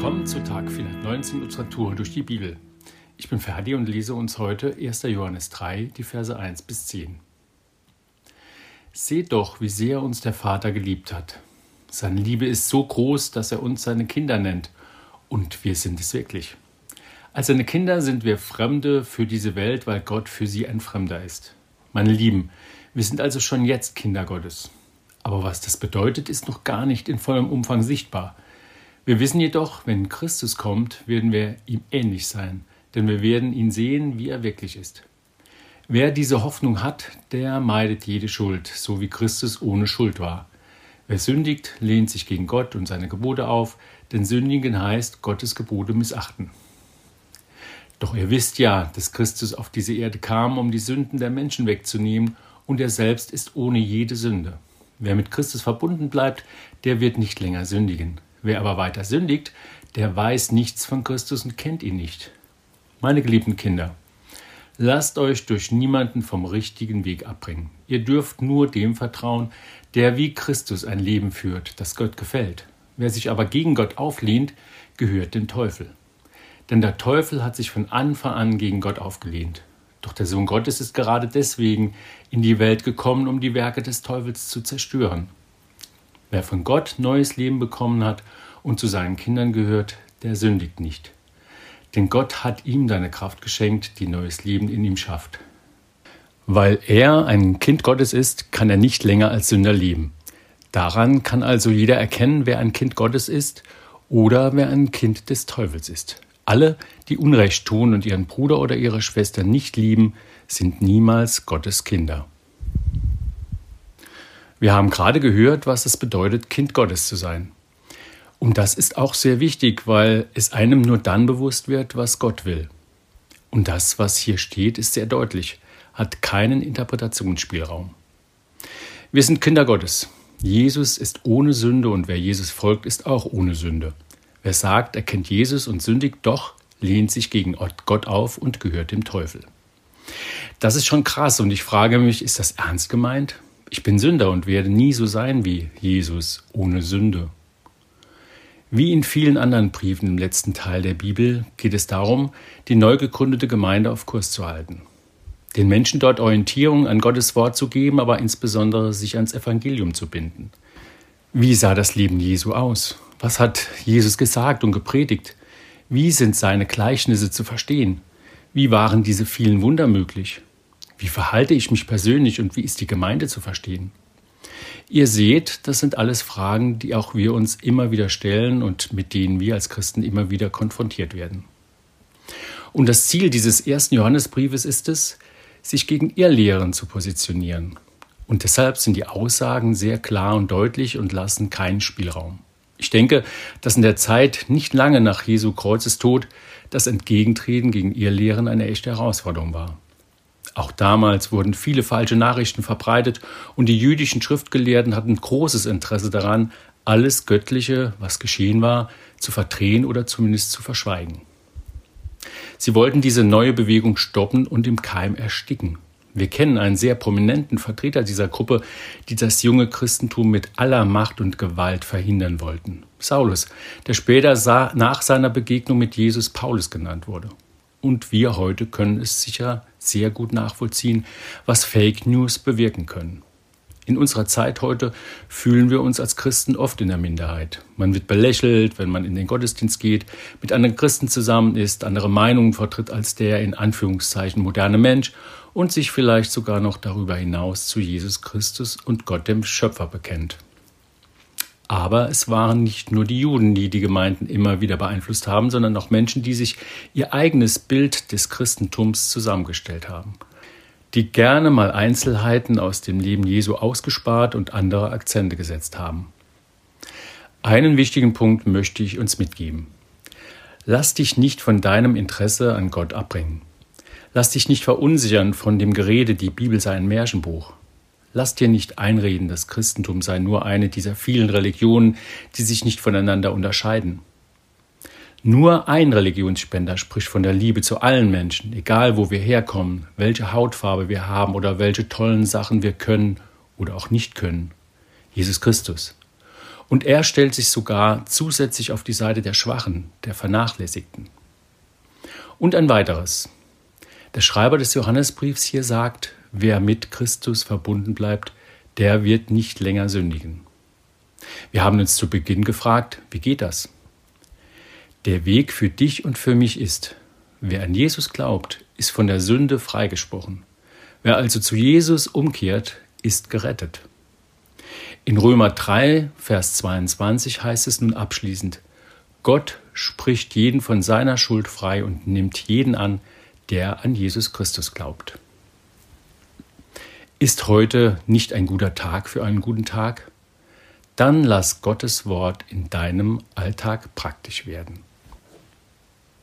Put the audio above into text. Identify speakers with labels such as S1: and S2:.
S1: Willkommen zu Tag 419 unserer Tour durch die Bibel. Ich bin Ferdi und lese uns heute 1. Johannes 3, die Verse 1 bis 10. Seht doch, wie sehr uns der Vater geliebt hat. Seine Liebe ist so groß, dass er uns seine Kinder nennt. Und wir sind es wirklich. Als seine Kinder sind wir Fremde für diese Welt, weil Gott für sie ein Fremder ist. Meine Lieben, wir sind also schon jetzt Kinder Gottes. Aber was das bedeutet, ist noch gar nicht in vollem Umfang sichtbar. Wir wissen jedoch, wenn Christus kommt, werden wir ihm ähnlich sein, denn wir werden ihn sehen, wie er wirklich ist. Wer diese Hoffnung hat, der meidet jede Schuld, so wie Christus ohne Schuld war. Wer sündigt, lehnt sich gegen Gott und seine Gebote auf, denn sündigen heißt Gottes Gebote missachten. Doch ihr wisst ja, dass Christus auf diese Erde kam, um die Sünden der Menschen wegzunehmen, und er selbst ist ohne jede Sünde. Wer mit Christus verbunden bleibt, der wird nicht länger sündigen. Wer aber weiter sündigt, der weiß nichts von Christus und kennt ihn nicht. Meine geliebten Kinder, lasst euch durch niemanden vom richtigen Weg abbringen. Ihr dürft nur dem vertrauen, der wie Christus ein Leben führt, das Gott gefällt. Wer sich aber gegen Gott auflehnt, gehört dem Teufel. Denn der Teufel hat sich von Anfang an gegen Gott aufgelehnt. Doch der Sohn Gottes ist gerade deswegen in die Welt gekommen, um die Werke des Teufels zu zerstören. Wer von Gott neues Leben bekommen hat und zu seinen Kindern gehört, der sündigt nicht. Denn Gott hat ihm seine Kraft geschenkt, die neues Leben in ihm schafft. Weil er ein Kind Gottes ist, kann er nicht länger als Sünder leben. Daran kann also jeder erkennen, wer ein Kind Gottes ist oder wer ein Kind des Teufels ist. Alle, die Unrecht tun und ihren Bruder oder ihre Schwester nicht lieben, sind niemals Gottes Kinder. Wir haben gerade gehört, was es bedeutet, Kind Gottes zu sein. Und das ist auch sehr wichtig, weil es einem nur dann bewusst wird, was Gott will. Und das, was hier steht, ist sehr deutlich, hat keinen Interpretationsspielraum. Wir sind Kinder Gottes. Jesus ist ohne Sünde und wer Jesus folgt, ist auch ohne Sünde. Wer sagt, er kennt Jesus und sündigt doch, lehnt sich gegen Gott auf und gehört dem Teufel. Das ist schon krass und ich frage mich, ist das ernst gemeint? Ich bin Sünder und werde nie so sein wie Jesus ohne Sünde. Wie in vielen anderen Briefen im letzten Teil der Bibel geht es darum, die neu gegründete Gemeinde auf Kurs zu halten. Den Menschen dort Orientierung an Gottes Wort zu geben, aber insbesondere sich ans Evangelium zu binden. Wie sah das Leben Jesu aus? Was hat Jesus gesagt und gepredigt? Wie sind seine Gleichnisse zu verstehen? Wie waren diese vielen Wunder möglich? Wie verhalte ich mich persönlich und wie ist die Gemeinde zu verstehen? Ihr seht, das sind alles Fragen, die auch wir uns immer wieder stellen und mit denen wir als Christen immer wieder konfrontiert werden. Und das Ziel dieses ersten Johannesbriefes ist es, sich gegen Irrlehren zu positionieren. Und deshalb sind die Aussagen sehr klar und deutlich und lassen keinen Spielraum. Ich denke, dass in der Zeit nicht lange nach Jesu Kreuzestod das Entgegentreten gegen Irrlehren eine echte Herausforderung war. Auch damals wurden viele falsche Nachrichten verbreitet und die jüdischen Schriftgelehrten hatten großes Interesse daran, alles Göttliche, was geschehen war, zu verdrehen oder zumindest zu verschweigen. Sie wollten diese neue Bewegung stoppen und im Keim ersticken. Wir kennen einen sehr prominenten Vertreter dieser Gruppe, die das junge Christentum mit aller Macht und Gewalt verhindern wollten. Saulus, der später nach seiner Begegnung mit Jesus Paulus genannt wurde. Und wir heute können es sicher sehr gut nachvollziehen, was Fake News bewirken können. In unserer Zeit heute fühlen wir uns als Christen oft in der Minderheit. Man wird belächelt, wenn man in den Gottesdienst geht, mit anderen Christen zusammen ist, andere Meinungen vertritt als der in Anführungszeichen moderne Mensch und sich vielleicht sogar noch darüber hinaus zu Jesus Christus und Gott dem Schöpfer bekennt. Aber es waren nicht nur die Juden, die die Gemeinden immer wieder beeinflusst haben, sondern auch Menschen, die sich ihr eigenes Bild des Christentums zusammengestellt haben, die gerne mal Einzelheiten aus dem Leben Jesu ausgespart und andere Akzente gesetzt haben. Einen wichtigen Punkt möchte ich uns mitgeben. Lass dich nicht von deinem Interesse an Gott abbringen. Lass dich nicht verunsichern von dem Gerede, die Bibel sei ein Märchenbuch. Lass dir nicht einreden, das Christentum sei nur eine dieser vielen Religionen, die sich nicht voneinander unterscheiden. Nur ein Religionsspender spricht von der Liebe zu allen Menschen, egal wo wir herkommen, welche Hautfarbe wir haben oder welche tollen Sachen wir können oder auch nicht können. Jesus Christus. Und er stellt sich sogar zusätzlich auf die Seite der Schwachen, der Vernachlässigten. Und ein weiteres. Der Schreiber des Johannesbriefs hier sagt, wer mit Christus verbunden bleibt, der wird nicht länger sündigen. Wir haben uns zu Beginn gefragt, wie geht das? Der Weg für dich und für mich ist, wer an Jesus glaubt, ist von der Sünde freigesprochen. Wer also zu Jesus umkehrt, ist gerettet. In Römer 3, Vers 22 heißt es nun abschließend, Gott spricht jeden von seiner Schuld frei und nimmt jeden an, der an Jesus Christus glaubt. Ist heute nicht ein guter Tag für einen guten Tag? Dann lass Gottes Wort in deinem Alltag praktisch werden.